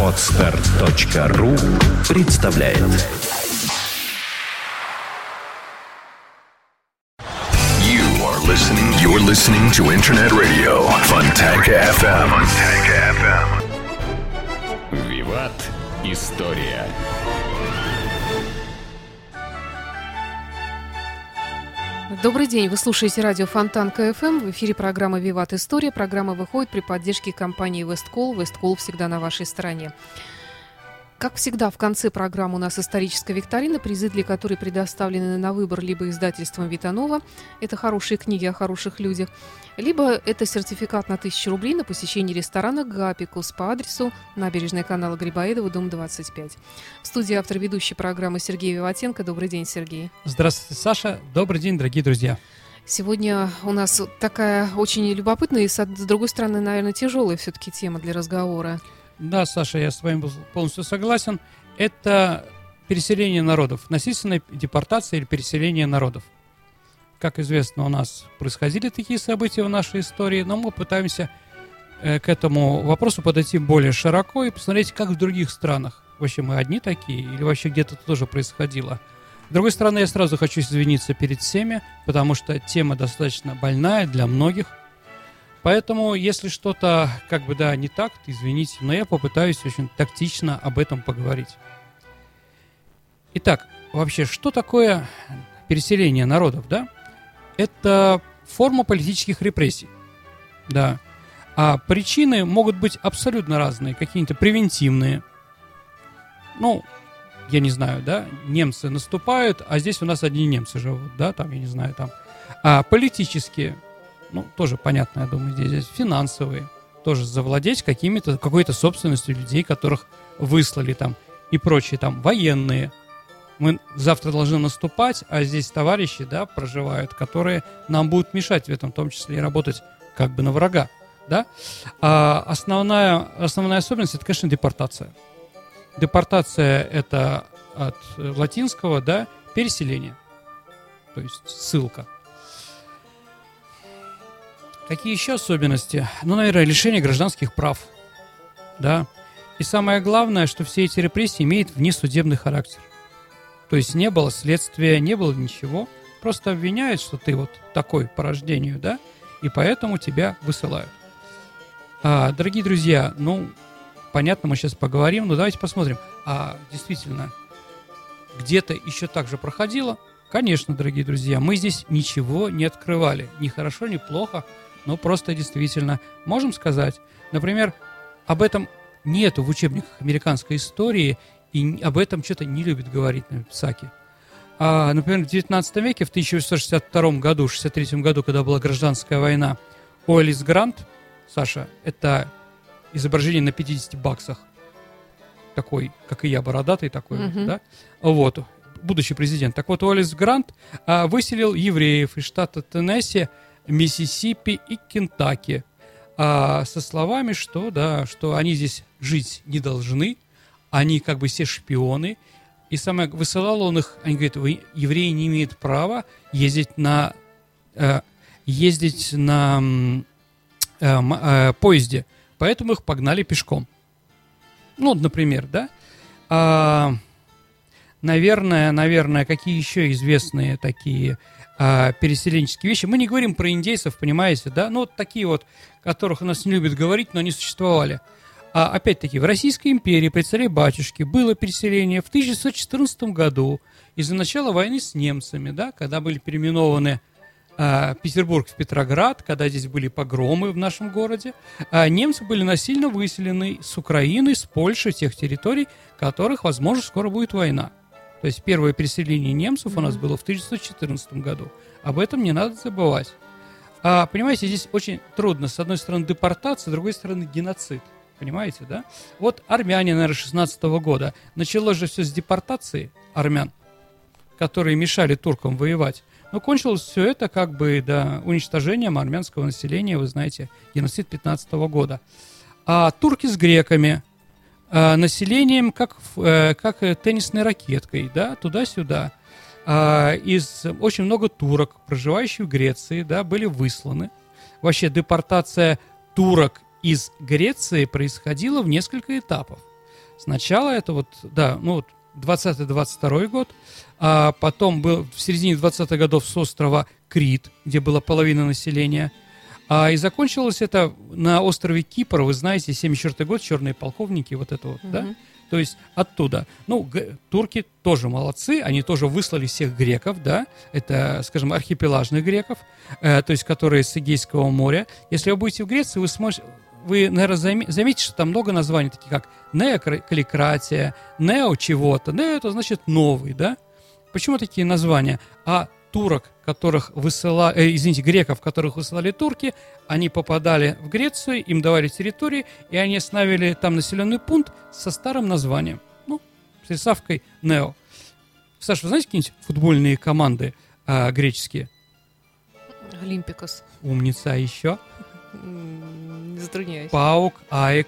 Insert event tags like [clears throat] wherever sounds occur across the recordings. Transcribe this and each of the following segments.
Отстар.ру представляет You are listening. You're listening to Internet Radio Fontanka FM. Fontanka FM. Виват. История. Добрый день, вы слушаете радио Фонтанка FM. В эфире программа «Виват История». Программа выходит при поддержке компании «WestCall». «WestCall» всегда на вашей стороне. Как всегда, в конце программы у нас историческая викторина, призы для которой предоставлены на выбор либо издательством «Витанова», это хорошие книги о хороших людях, либо это сертификат на 1000 рублей на посещение ресторана «Гапикус» по адресу набережная канала Грибоедова, дом 25. В студии автор ведущей программы Сергей Виватенко. Добрый день, Сергей. Здравствуйте, Саша. Добрый день, дорогие друзья. Сегодня у нас такая очень любопытная и, с другой стороны, наверное, тяжелая все-таки тема для разговора. Да, Саша, я с вами полностью согласен. Это переселение народов, насильственная депортация или переселение народов. Как известно, у нас происходили такие события в нашей истории, но мы пытаемся э, к этому вопросу подойти более широко и посмотреть, как в других странах. Вообще мы одни такие или вообще где-то тоже происходило. С другой стороны, я сразу хочу извиниться перед всеми, потому что тема достаточно больная для многих – Поэтому, если что-то, как бы, да, не так, то извините, но я попытаюсь очень тактично об этом поговорить. Итак, вообще, что такое переселение народов, да? Это форма политических репрессий, да. А причины могут быть абсолютно разные, какие-то превентивные. Ну, я не знаю, да, немцы наступают, а здесь у нас одни немцы живут, да, там, я не знаю, там. А политические, ну, тоже понятно, я думаю, здесь, здесь финансовые, тоже завладеть какими-то, какой-то собственностью людей, которых выслали там, и прочие там, военные. Мы завтра должны наступать, а здесь товарищи, да, проживают, которые нам будут мешать в этом, в том числе и работать как бы на врага, да. А основная, основная особенность, это, конечно, депортация. Депортация – это от латинского, да, переселение, то есть ссылка. Какие еще особенности? Ну, наверное, лишение гражданских прав. Да. И самое главное, что все эти репрессии имеют внесудебный характер. То есть не было следствия, не было ничего. Просто обвиняют, что ты вот такой по рождению, да, и поэтому тебя высылают. А, дорогие друзья, ну, понятно, мы сейчас поговорим, но давайте посмотрим. А действительно, где-то еще так же проходило? Конечно, дорогие друзья, мы здесь ничего не открывали. Ни хорошо, ни плохо. Ну, просто действительно. Можем сказать, например, об этом нету в учебниках американской истории, и об этом что-то не любит говорить на Писаки. А, например, в 19 веке, в 1862 году, 63 году, когда была гражданская война, Уэллис Грант, Саша, это изображение на 50 баксах, такой, как и я, бородатый такой, mm-hmm. да, вот, будущий президент. Так вот, Уэллис Грант а, выселил евреев из штата Теннесси Миссисипи и Кентаки. А, со словами, что, да, что они здесь жить не должны, они как бы все шпионы. И самое, высылал он их, они говорят, вы, евреи не имеют права ездить на, э, ездить на э, э, поезде, поэтому их погнали пешком. Ну, например, да. А, наверное, наверное, какие еще известные такие а, переселенческие вещи. Мы не говорим про индейцев, понимаете, да? Ну, вот такие вот, которых у нас не любят говорить, но они существовали. А опять-таки, в Российской империи при царе батюшке было переселение в 1914 году из-за начала войны с немцами, да, когда были переименованы а, Петербург в Петроград, когда здесь были погромы в нашем городе, а немцы были насильно выселены с Украины, с Польши, тех территорий, которых, возможно, скоро будет война. То есть первое переселение немцев у нас было в 1914 году. Об этом не надо забывать. А, понимаете, здесь очень трудно. С одной стороны депортация, с другой стороны геноцид. Понимаете, да? Вот армяне, наверное, 16 -го года. Началось же все с депортации армян, которые мешали туркам воевать. Но кончилось все это как бы да, уничтожением армянского населения, вы знаете, геноцид 15 -го года. А турки с греками – э, населением, как, э, как теннисной ракеткой, да, туда-сюда. Э, из очень много турок, проживающих в Греции, да, были высланы. Вообще депортация турок из Греции происходило в несколько этапов. Сначала это вот, да, ну вот 20-22 год, а потом был в середине 20-х годов с острова Крит, где была половина населения, а, и закончилось это на острове Кипр, вы знаете, 74 год, черные полковники, вот это вот, mm-hmm. да? То есть оттуда. Ну, турки тоже молодцы, они тоже выслали всех греков, да, это, скажем, архипелажных греков, э, то есть которые с Эгейского моря. Если вы будете в Греции, вы сможете, вы, наверное, заметите, что там много названий, таких как неокаликратия, нео чего-то. Нео это значит новый, да? Почему такие названия? А турок, которых высылали, э, извините, греков, которых высылали турки, они попадали в Грецию, им давали территории, и они остановили там населенный пункт со старым названием. Ну, с приставкой Нео. Саша, вы знаете какие-нибудь футбольные команды а, греческие? Олимпиакос. Умница, а еще? Не затрудняюсь. ПАОК, АЕК.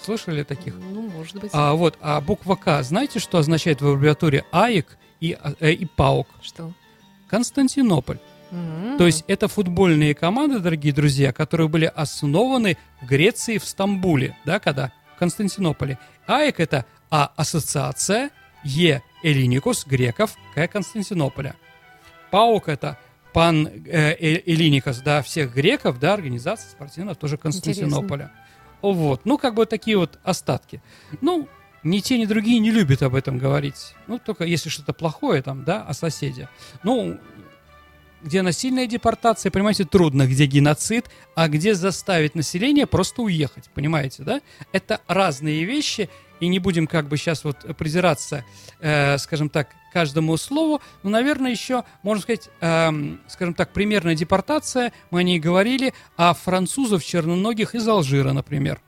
Слышали таких? Ну, может быть. А, вот, а буква К, знаете, что означает в аббревиатуре АЕК и, э, и ПАОК? Что? Константинополь. То есть это футбольные команды, дорогие друзья, которые были основаны в Греции, в Стамбуле, да, когда в Константинополе. АЭК это А ассоциация, Е Элиникус греков, К Константинополя. ПАОК это пан э, э, да, всех греков, да, организация спортивная тоже Константинополя. Вот, ну как бы такие вот остатки. Ну, ни те, ни другие не любят об этом говорить. Ну, только если что-то плохое там, да, о соседе. Ну, где насильная депортация, понимаете, трудно, где геноцид, а где заставить население просто уехать, понимаете, да? Это разные вещи, и не будем как бы сейчас вот придираться, э, скажем так, каждому слову, но, наверное, еще, можно сказать, э, скажем так, примерная депортация, мы о ней говорили, а французов черноногих из Алжира, например.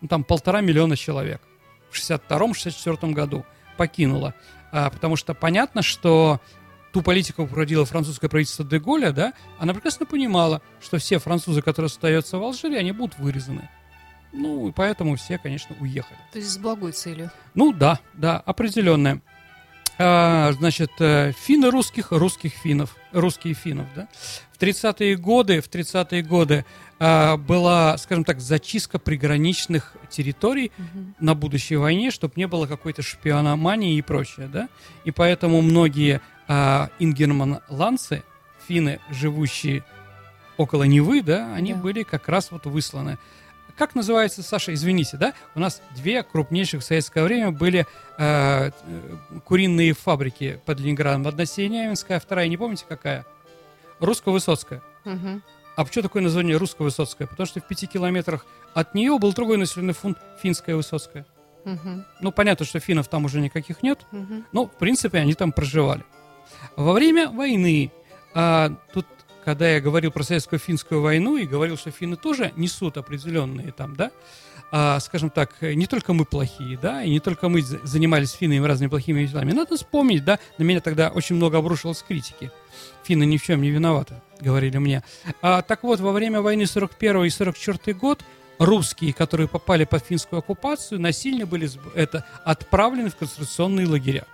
Ну, там полтора миллиона человек в 62-64 году покинуло. А, потому что понятно, что ту политику проводило французское правительство Деголя, да, она прекрасно понимала, что все французы, которые остаются в Алжире, они будут вырезаны. Ну, и поэтому все, конечно, уехали. То есть с благой целью. Ну, да, да, определенная. А, значит, э, финны русских, русских финнов, русские финнов, да. В 30-е годы, в 30-е годы а, была, скажем так, зачистка приграничных территорий Мгм. на будущей войне, чтобы не было какой-то шпиономании и прочее, да. И поэтому многие а, ингерман-ланцы, финны, живущие около Невы, да, они Да. были как раз вот высланы. Как называется, Саша, извините, да? У нас две крупнейших в советское время были э, э, куриные фабрики под Ленинградом. Одна Синявинская, вторая, не помните какая? Русско-Высоцкая. Мгм. А почему такое название русско-высоцкая? Потому что в пяти километрах от нее был другой населенный пункт финская высоцкая. Мгм. Ну, понятно, что финнов там уже никаких нет, Мгм. но, в принципе, они там проживали. Во время войны, а, тут, когда я говорил про советско-финскую войну и говорил, что финны тоже несут определенные там, да, а, скажем так, не только мы плохие, да, и не только мы за- занимались финнами разными плохими делами. Надо вспомнить, да, на меня тогда очень много обрушилось критики. Финны ни в чем не виноваты, говорили мне. А, так вот, во время войны 41 и 44 год русские, которые попали под финскую оккупацию, насильно были это, отправлены в концентрационные лагеря.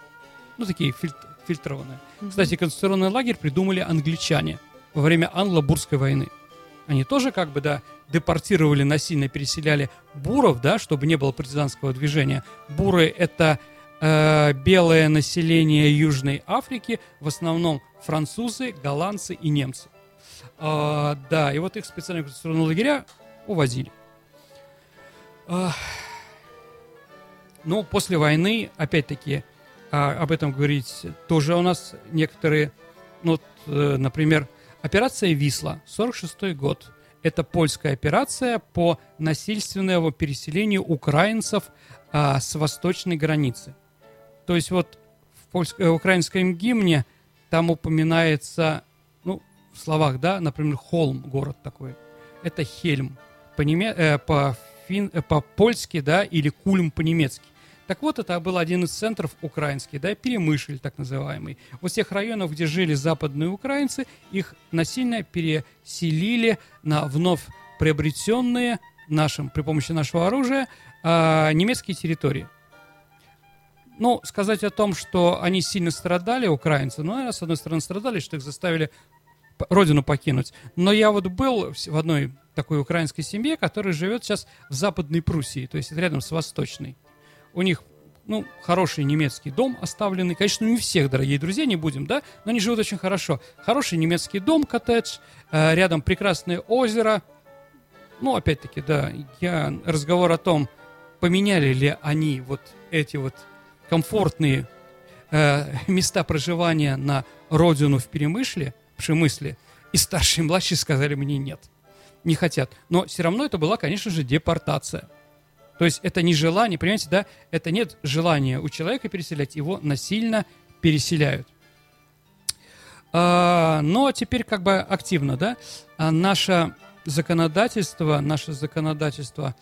Ну, такие фильт- фильтрованные. Кстати, концентрационный лагерь придумали англичане во время англо-бурской войны. Они тоже как бы, да, депортировали, насильно переселяли буров, да, чтобы не было партизанского движения. Буры — это э, белое население Южной Африки, в основном французы, голландцы и немцы. А, да, и вот их специальные концентрационные лагеря увозили. А, ну, после войны, опять-таки, а, об этом говорить тоже у нас некоторые, ну, вот, э, например, операция «Висла», 46 год. Это польская операция по насильственному переселению украинцев а, с восточной границы. То есть вот в польск- э, украинском гимне там упоминается, ну, в словах, да, например, Холм, город такой. Это Хельм. По-неме- э, по-фин- э, по-польски, да, или Кульм по-немецки. Так вот, это был один из центров украинских, да, Перемышль, так называемый. Вот всех районов, где жили западные украинцы, их насильно переселили на вновь приобретенные нашим, при помощи нашего оружия а, немецкие территории. Ну, сказать о том, что они сильно страдали, украинцы, ну, наверное, с одной стороны, страдали, что их заставили родину покинуть. Но я вот был в одной такой украинской семье, которая живет сейчас в Западной Пруссии, то есть рядом с Восточной. У них ну, хороший немецкий дом оставленный. Конечно, не всех, дорогие друзья, не будем, да, но они живут очень хорошо. Хороший немецкий дом, коттедж, э, рядом прекрасное озеро. Ну, опять-таки, да, я разговор о том, поменяли ли они вот эти вот комфортные э, места проживания на родину в Перемышле, в Пшемысле, и старшие и младшие сказали мне нет, не хотят. Но все равно это была, конечно же, депортация. То есть это не желание, понимаете, да? Это нет желания у человека переселять, его насильно переселяют. А, но теперь как бы активно, да? А наше законодательство, наше законодательство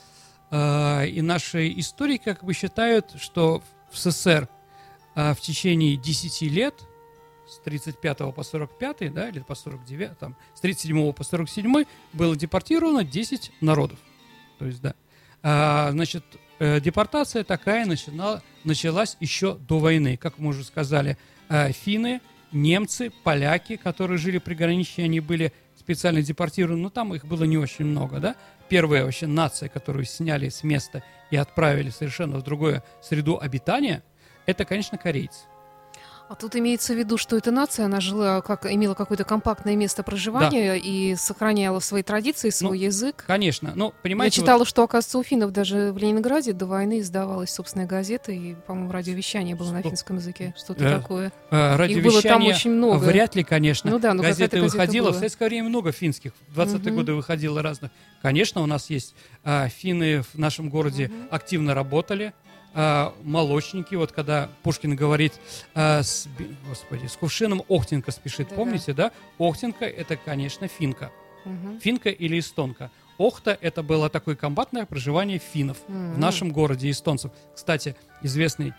а, и наши историки как бы считают, что в СССР а, в течение 10 лет, с 35 по 45, да, или по 49, там, с 37 по 47 было депортировано 10 народов. То есть, да. А, значит, э, депортация такая начала, началась еще до войны. Как мы уже сказали, э, финны, немцы, поляки, которые жили при границе, они были специально депортированы, но там их было не очень много, да. Первая вообще нация, которую сняли с места и отправили совершенно в другую среду обитания, это, конечно, корейцы. А тут имеется в виду, что эта нация, она жила, как, имела какое-то компактное место проживания да. и сохраняла свои традиции, свой ну, язык. Конечно. Ну, понимаете, Я читала, вот... что, оказывается, у финнов даже в Ленинграде до войны издавалась собственная газета, и, по-моему, радиовещание было что? на финском языке. Что-то э, такое. Э, радиовещание Их было там очень много. Вряд ли, конечно. Ну да, но газеты выходило. В советское время много финских. В 20-е угу. годы выходило разных. Конечно, у нас есть э, финны в нашем городе угу. активно работали молочники, вот когда Пушкин говорит, э, с, господи, с кувшином Охтенко спешит, да, помните, да? Охтенко это, конечно, финка. Угу. Финка или эстонка. Охта – это было такое комбатное проживание финнов mm в нашем городе эстонцев. Кстати, известный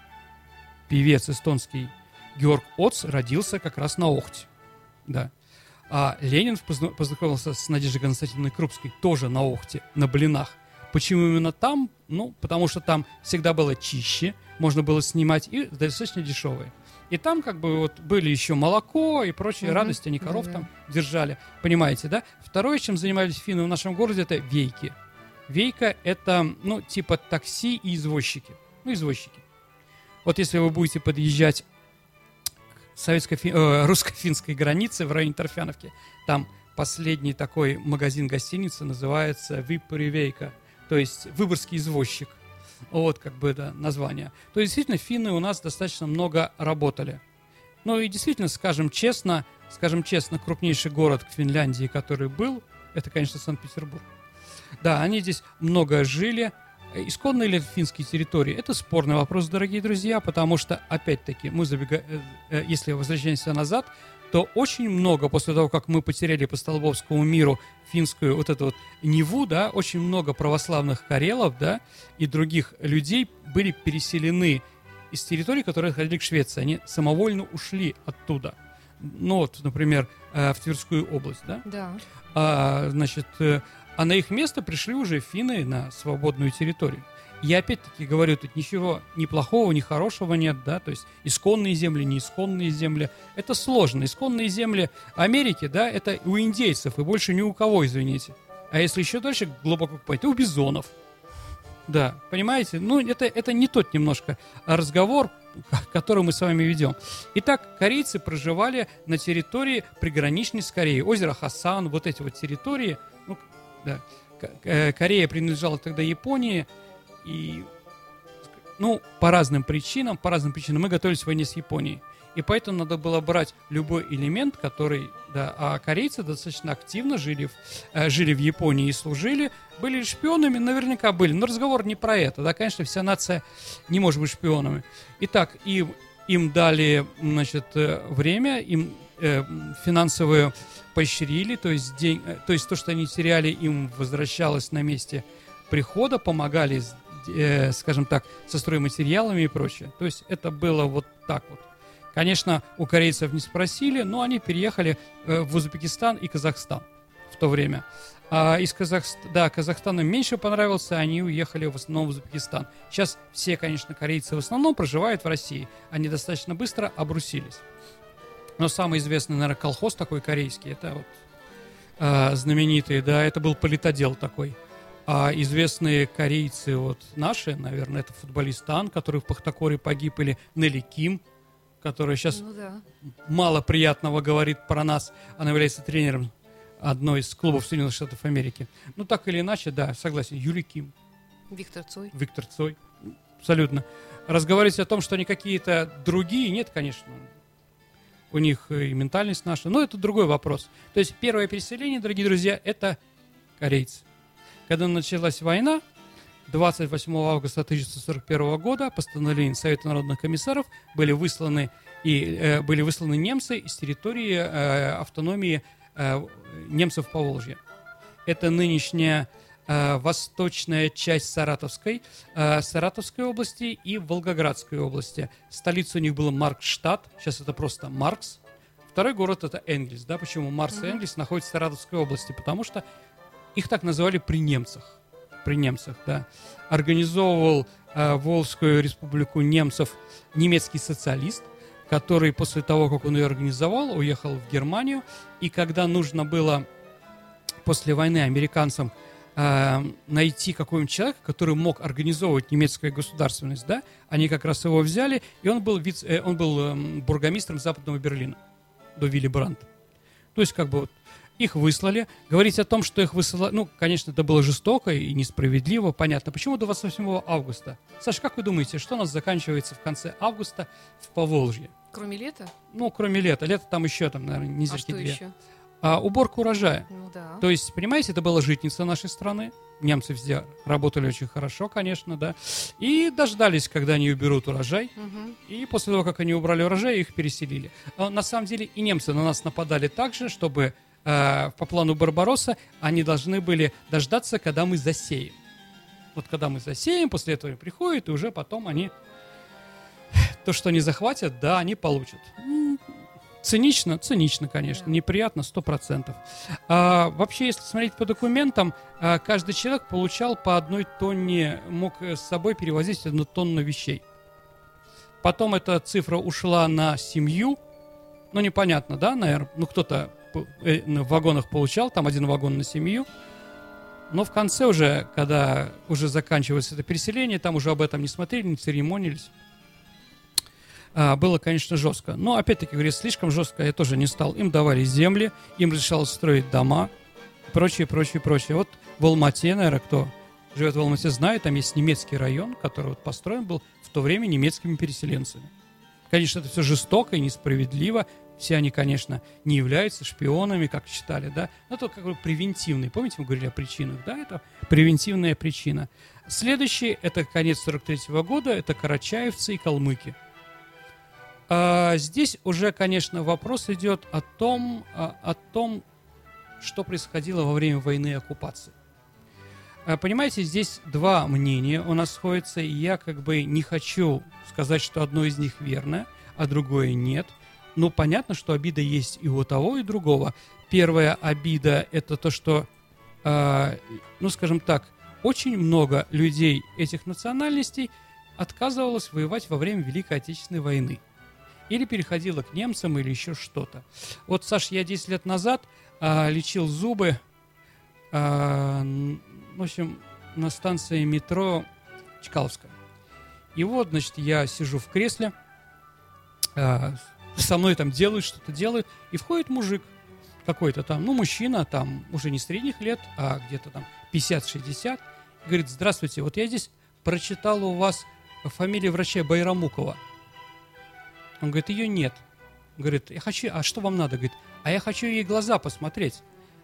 певец эстонский Георг Оц родился как раз на Охте. Да. А Ленин познакомился с Надеждой Константиновной Крупской тоже на Охте, на блинах. Почему именно там? Ну, потому что там всегда было чище, можно было снимать и достаточно дешевые. И там как бы вот были еще молоко и прочие угу. радости, они коров да, там держали. Понимаете, да? Второе, чем занимались финны в нашем городе, это вейки. Вейка – это, ну, типа такси и извозчики. Ну, извозчики. Вот если вы будете подъезжать к советско э, русско-финской границе в районе Торфяновки, там последний такой магазин гостиницы называется Випривейка – то есть выборгский извозчик. Вот как бы да, название. То есть действительно финны у нас достаточно много работали. Ну и действительно, скажем честно, скажем честно, крупнейший город в Финляндии, который был, это, конечно, Санкт-Петербург. Да, они здесь много жили. Исконные ли финские территории? Это спорный вопрос, дорогие друзья, потому что, опять-таки, мы забегаем, э, э, если возвращаемся назад, то очень много после того, как мы потеряли по Столбовскому миру финскую вот эту вот Неву, да, очень много православных карелов, да, и других людей были переселены из территорий, которые отходили к Швеции. Они самовольно ушли оттуда. Ну вот, например, э, в Тверскую область, да? Да. А, значит, э, а на их место пришли уже финны на свободную территорию. Я опять-таки говорю, тут ничего ни плохого, ни хорошего нет, да, то есть исконные земли, не исконные земли. Это сложно. Исконные земли Америки, да, это у индейцев и больше ни у кого, извините. А если еще дальше глубоко то у бизонов. Да, понимаете? Ну, это, это не тот немножко разговор, [laughs] который мы с вами ведем. Итак, корейцы проживали на территории приграничной с Кореей. Озеро Хасан, вот эти вот территории. Ну, да. Э, Корея принадлежала тогда Японии, и, ну, по разным причинам, по разным причинам мы готовились войне с Японией. И поэтому надо было брать любой элемент, который, да, а корейцы достаточно активно жили в, э, жили в Японии и служили, были шпионами, наверняка были, но разговор не про это, да, конечно, вся нация не может быть шпионами. Итак, им, им дали, значит, э, время, им э, финансовые поощрили, то есть, день, э, то есть то, что они теряли, им возвращалось на месте прихода, помогали э, скажем так, со стройматериалами и прочее. То есть это было вот так вот. Конечно, у корейцев не спросили, но они переехали э, в Узбекистан и Казахстан в то время. А из Казахстана, да, Казахстан им меньше понравился, они уехали в основном в Узбекистан. Сейчас все, конечно, корейцы в основном проживают в России. Они достаточно быстро обрусились. Но самый известный, наверное, колхоз такой корейский, это вот э, знаменитые, да, это был политодел такой. А известные корейцы, вот наши, наверное, это футболист Ан, который в Пахтакоре погиб, или Нелли Ким, которая сейчас Ну да. мало приятного говорит про нас. Она является тренером одной из клубов Соединенных Штатов Америки. Ну, так или иначе, да, согласен. Юлий Ким, Виктор Цой. Виктор Цой. Абсолютно. Разговаривать о том, что они какие-то другие, нет, конечно. У них и ментальность наша. Но это другой вопрос. То есть первое переселение, дорогие друзья, это корейцы. Когда началась война, 28 августа 1941 года постановлением Совета народных комиссаров были высланы и э, были высланы немцы из территории э, автономии э, немцев по Волжье. Это нынешняя э, восточная часть Саратовской, э, Саратовской области и Волгоградской области. Столица у них была Маркштадт, сейчас это просто Маркс. Второй город это Энгельс. Да? Почему Марс и Энгельс находятся в Саратовской области? Потому что их так называли при немцах. При немцах, да. Организовывал э, Волжскую республику немцев немецкий социалист, который после того, как он ее организовал, уехал в Германию. И когда нужно было после войны американцам э, найти какого-нибудь человека, который мог организовывать немецкую государственность, да, они как раз его взяли, и он был, вице, э, он был эм, бургомистром Западного Берлина до Вилли Брандта. То есть, как бы, вот, их выслали. Говорить о том, что их выслали, ну, конечно, это было жестоко и несправедливо, понятно. Почему до 28 августа? Саша, как вы думаете, что у нас заканчивается в конце августа в Поволжье? Кроме лета? Ну, кроме лета. Лето там еще, там, наверное, А недельки что две. еще? А, уборка урожая. Ну да. То есть, понимаете, это была житница нашей страны. Немцы везде работали очень хорошо, конечно, да. И дождались, когда они уберут урожай. Мгм. И после того, как они убрали урожай, их переселили. А на самом деле и немцы на нас нападали так же, чтобы э, по плану Барбаросса они должны были дождаться, когда мы засеем. Вот когда мы засеем, после этого приходят, и уже потом они то, что они захватят, да, они получат. Цинично, цинично, конечно, неприятно, сто процентов. А, вообще, если смотреть по документам, а, каждый человек получал по одной тонне, мог э, с собой перевозить одну тонну вещей. Потом эта цифра ушла на семью. Ну, непонятно, да, наверное. Ну, кто-то в вагонах получал, там один вагон на семью. Но в конце уже, когда уже заканчивается это переселение, там уже об этом не смотрели, не церемонились. А, было, конечно, жестко. Но, опять-таки, говорю, слишком жестко я тоже не стал. Им давали земли, им разрешалось строить дома, прочее, прочее, прочее. Вот в Алмате, наверное, кто живет в Алмате, знает, там есть немецкий район, который вот построен был в то время немецкими переселенцами. Конечно, это все жестоко и несправедливо. Все они, конечно, не являются шпионами, как считали, да. Но это как бы превентивный. Помните, мы говорили о причинах, да? Это превентивная причина. Следующий, это конец 43 года, это карачаевцы и калмыки. А, здесь уже, конечно, вопрос идет о том, о том, что происходило во время войны и оккупации. А, Понимаете, здесь два мнения у нас сходятся, и я как бы не хочу сказать, что одно из них верно, а другое нет. Но понятно, что обида есть и у того, и другого. Первая обида – это то, что, а, ну, скажем так, очень много людей этих национальностей отказывалось воевать во время Великой Отечественной войны. Или переходило к немцам, или еще что-то. Вот, Саш, я 10 лет назад а, лечил зубы, н- в общем, на станции метро Чкаловская. И вот, значит, я сижу в кресле, а, со мной там делают, что-то делают, и входит мужик какой-то там, ну, мужчина, там, уже не средних лет, а где-то там 50-60, говорит, здравствуйте, вот я здесь прочитал у вас фамилию врача Байрамукова. Он говорит, ее нет. Говорит, я хочу, а что вам надо? Говорит, а я хочу ей глаза посмотреть.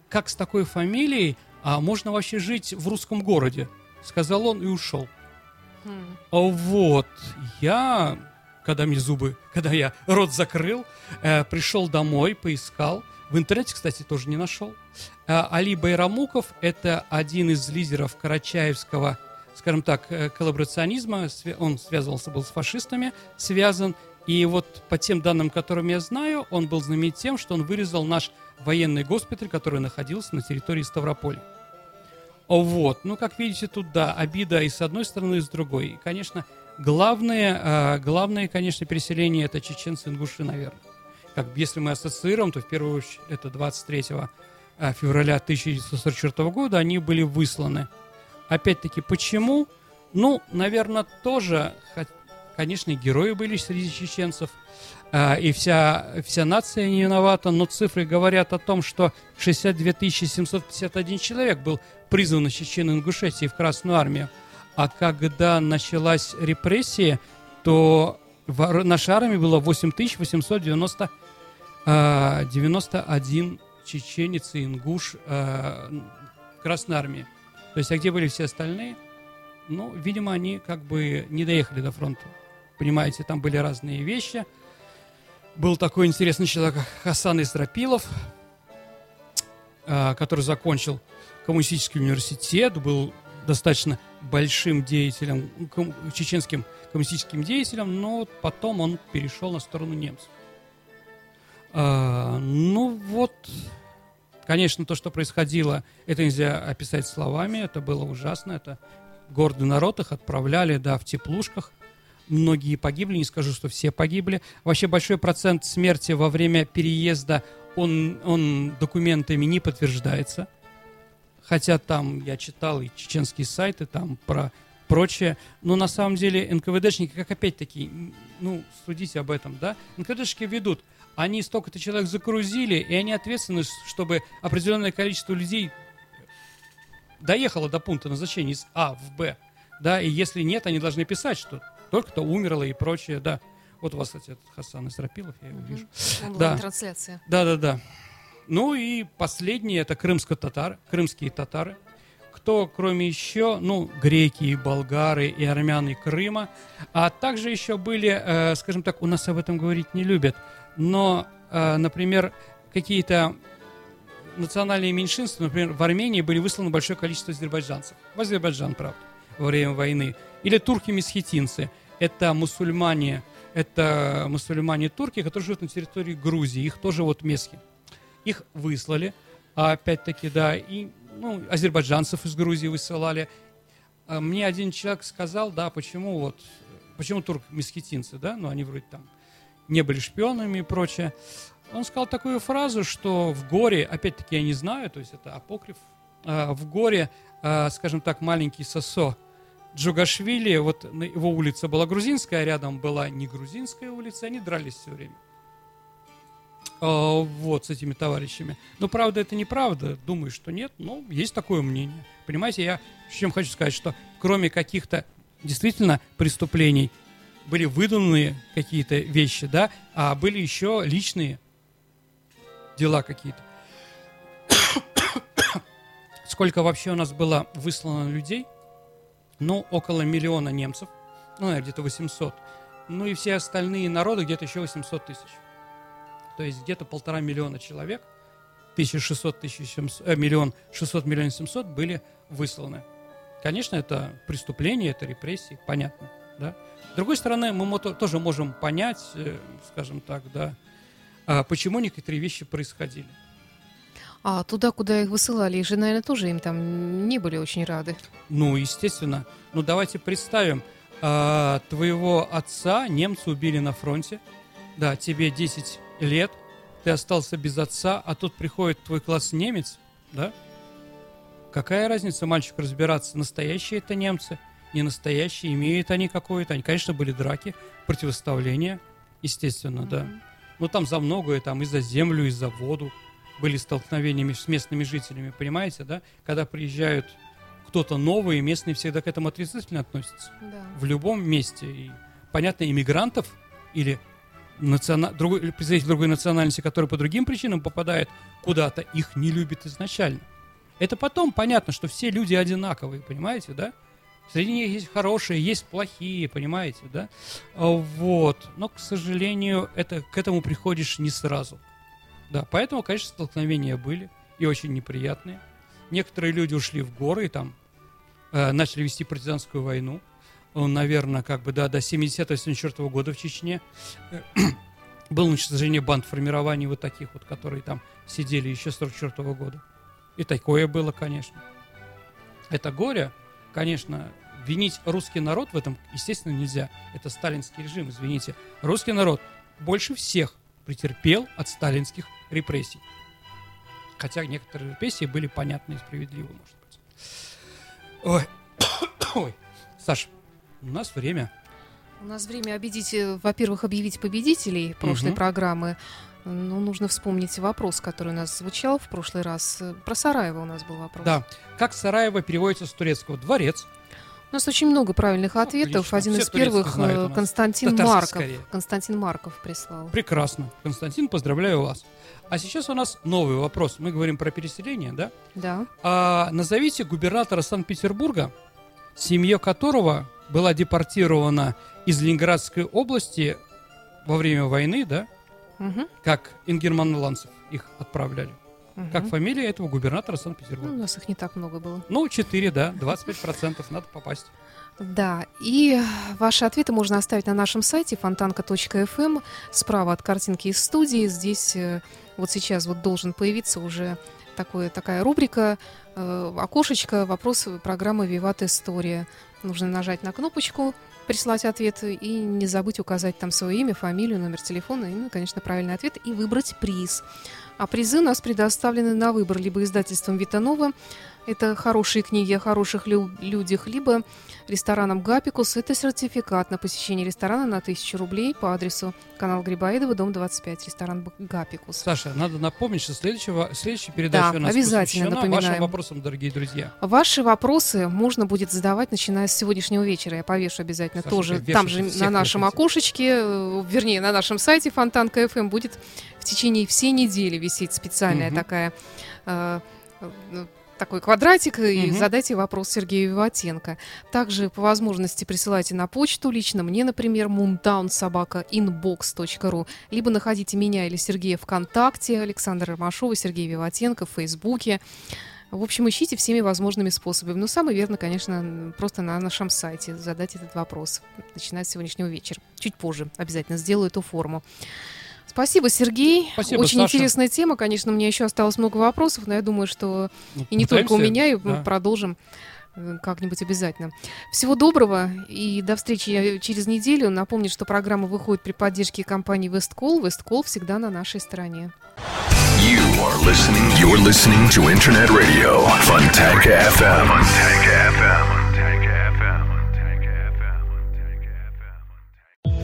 Как с такой фамилией а, можно вообще жить в русском городе? Сказал он и ушел. А вот, я, когда мне зубы, когда я рот закрыл, э, пришел домой, поискал. В интернете, кстати, тоже не нашел. Э, Али Байрамуков – это один из лидеров карачаевского, скажем так, э, коллаборационизма. Он связывался был с фашистами, связан. И вот по тем данным, которым я знаю, он был знаменит тем, что он вырезал наш военный госпиталь, который находился на территории Ставрополя. Вот, ну, как видите, тут, да, обида и с одной стороны, и с другой. И, конечно, главное, э, главное, конечно, переселение – это чеченцы ингуши, наверное. Как, если мы ассоциируем, то в первую очередь это 23 э, февраля 1944 года они были высланы. Опять-таки, почему? Ну, наверное, тоже, конечно, герои были среди чеченцев, э, и вся, вся нация не виновата, но цифры говорят о том, что 62 751 человек был призван из Чечен Ингушетии в Красную Армию. А когда началась репрессия, то в нашей армии было 8891 91 чеченец и ингуш в Красной Армии. То есть, а где были все остальные? Ну, видимо, они как бы не доехали до фронта. Понимаете, там были разные вещи. Был такой интересный человек Хасан Исрапилов, э, который закончил коммунистический университет, был достаточно большим деятелем, чеченским коммунистическим деятелем, но потом он перешел на сторону немцев. А, ну вот, конечно, то, что происходило, это нельзя описать словами, это было ужасно, это гордый народ, их отправляли, да, в теплушках, многие погибли, не скажу, что все погибли. Вообще большой процент смерти во время переезда, он, он документами не подтверждается. Хотя там я читал и чеченские сайты там про прочее. Но на самом деле НКВДшники, как опять-таки, ну, судите об этом, да, НКВДшники ведут, они столько-то человек загрузили, и они ответственны, чтобы определенное количество людей доехало до пункта назначения из А в Б, да, и если нет, они должны писать, что только-то умерло и прочее, да. Вот у вас, кстати, этот Хасан Исрапилов, я его вижу. Онлайн-трансляция. Да, да, да. Ну и последние это крымско-татары, крымские татары. Кто, кроме еще, ну, греки, и болгары, и армяне Крыма. А также еще были, э, скажем так, у нас об этом говорить не любят, но, э, например, какие-то национальные меньшинства, например, в Армении были высланы большое количество азербайджанцев. В Азербайджан, правда, во время войны. Или турки-месхетинцы. Это мусульмане, это мусульмане-турки, которые живут на территории Грузии. Их тоже вот месхи их выслали, опять-таки, да, и ну, азербайджанцев из Грузии высылали. А мне один человек сказал, да, почему вот, почему турк-месхетинцы, да, ну, они вроде там не были шпионами и прочее. Он сказал такую фразу, что в горе, опять-таки я не знаю, то есть это апокриф, а, в горе, а, скажем так, маленький сосо Джугашвили, вот его улица была грузинская, рядом была не грузинская улица, они дрались все время. А, вот, с этими товарищами. Но правда это неправда, думаю, что нет, но есть такое мнение. Понимаете, я чем хочу сказать, что кроме каких-то действительно преступлений были выданные какие-то вещи, да, а были еще личные дела какие-то. [coughs] Сколько вообще у нас было выслано людей? Ну, около миллиона немцев, ну, где-то 800. Ну и все остальные народы где-то еще 800 тысяч то есть где-то полтора миллиона человек, 1600, 1700, э, миллион 600, миллион 700 были высланы. Конечно, это преступление, это репрессии, понятно, да. С другой стороны, мы тоже можем понять, э, скажем так, да, а почему некоторые вещи происходили. А туда, куда их высылали, их же, наверное, тоже им там не были очень рады. Ну, естественно. Ну, давайте представим, а, твоего отца немцы убили на фронте, да, тебе 10 лет, ты остался без отца, а тут приходит твой класс немец, да? Какая разница, мальчик, разбираться, настоящие это немцы, не настоящие, имеют они какое-то, они, конечно, были драки, противоставления, естественно, mm-hmm. да. Но там за многое, там и за землю, и за воду были столкновения с местными жителями, понимаете, да? Когда приезжают кто-то новый, местные всегда к этому отрицательно относятся. Да. В любом месте. И, понятно, иммигрантов или национа... другой, представитель другой национальности, который по другим причинам попадает куда-то, их не любит изначально. Это потом понятно, что все люди одинаковые, понимаете, да? Среди них есть хорошие, есть плохие, понимаете, да? А, вот. Но, к сожалению, это, к этому приходишь не сразу. Да, поэтому, конечно, столкновения были и очень неприятные. Некоторые люди ушли в горы и там э, начали вести партизанскую войну он, наверное, как бы, да, до 70-74 года в Чечне. [clears throat] Было уничтожение банд формирований вот таких вот, которые там сидели еще с 44 года. И такое было, конечно. Это горе, конечно, винить русский народ в этом, естественно, нельзя. Это сталинский режим, извините. Русский народ больше всех претерпел от сталинских репрессий. Хотя некоторые репрессии были понятны и справедливы, может быть. Ой, [coughs] ой, Саш, у нас время. У нас время объявить, э, во-первых, объявить победителей прошлой Мгм. программы. Ну, нужно вспомнить вопрос, который у нас звучал в прошлый раз. Э, Про Сараево у нас был вопрос. Да. Как Сараево переводится с турецкого? Дворец. У нас очень много правильных ответов. отлично. Один Все из первых э. Константин Татарский Марков. скорее. Константин Марков прислал. Прекрасно. Константин, поздравляю вас. А сейчас у нас новый вопрос. Мы говорим про переселение, да? Да. А, назовите губернатора Санкт-Петербурга, семья которого была депортирована из Ленинградской области во время войны, да? Мгм, Как ингерманландцев их отправляли. мгм. Как фамилия этого губернатора Ну, у Санкт-Петербурга. нас их не так много было. Ну, 4, да, 25% надо попасть. Да, и ваши ответы можно оставить на нашем сайте фонтанка.фм справа от картинки из студии. Здесь э, вот сейчас вот должен появиться уже такое, такая рубрика, э, окошечко, вопрос программы «Виват История». Нужно нажать на кнопочку, прислать ответ и не забыть указать там свое имя, фамилию, номер телефона и, ну, конечно, правильный ответ и выбрать приз. А призы у нас предоставлены на выбор либо издательством «Витанова», это хорошие книги о хороших лю- людях, либо рестораном «Гапикус». Это сертификат на посещение ресторана на 1000 рублей по адресу канал Грибоедова, дом 25, ресторан «Б- «Гапикус». Саша, надо напомнить, что следующего, следующая передача Да, у нас обязательно напоминаем. вашим вопросам, дорогие друзья. Ваши вопросы можно будет задавать, начиная с сегодняшнего вечера. Я повешу обязательно Саша, тоже. Там же на нашем вешайте. окошечке, э, вернее, на нашем сайте Фонтанка ФМ будет в течение всей недели висеть специальная Мгм. такая э, э, такой квадратик, и задайте вопрос Сергею Виватенко. Также по возможности присылайте на почту лично мне, например, moontownsobaka.inbox.ru, либо находите меня или Сергея ВКонтакте, Александр Ромашова, Сергей Виватенко в Фейсбуке. В общем, ищите всеми возможными способами. Но самое верно, конечно, просто на нашем сайте задать этот вопрос, начиная с сегодняшнего вечера. Чуть позже обязательно сделаю эту форму. Спасибо, Сергей. Спасибо, Очень Саша. интересная тема. Конечно, у меня еще осталось много вопросов, но я думаю, что Ну, и не только у меня, и мы да. продолжим э, как-нибудь обязательно. Всего доброго и до встречи через неделю. Напомню, что программа выходит при поддержке компании Весткол. Весткол всегда на нашей стороне. You are listening. You're listening to Internet Radio Funtank FM. Funtank FM.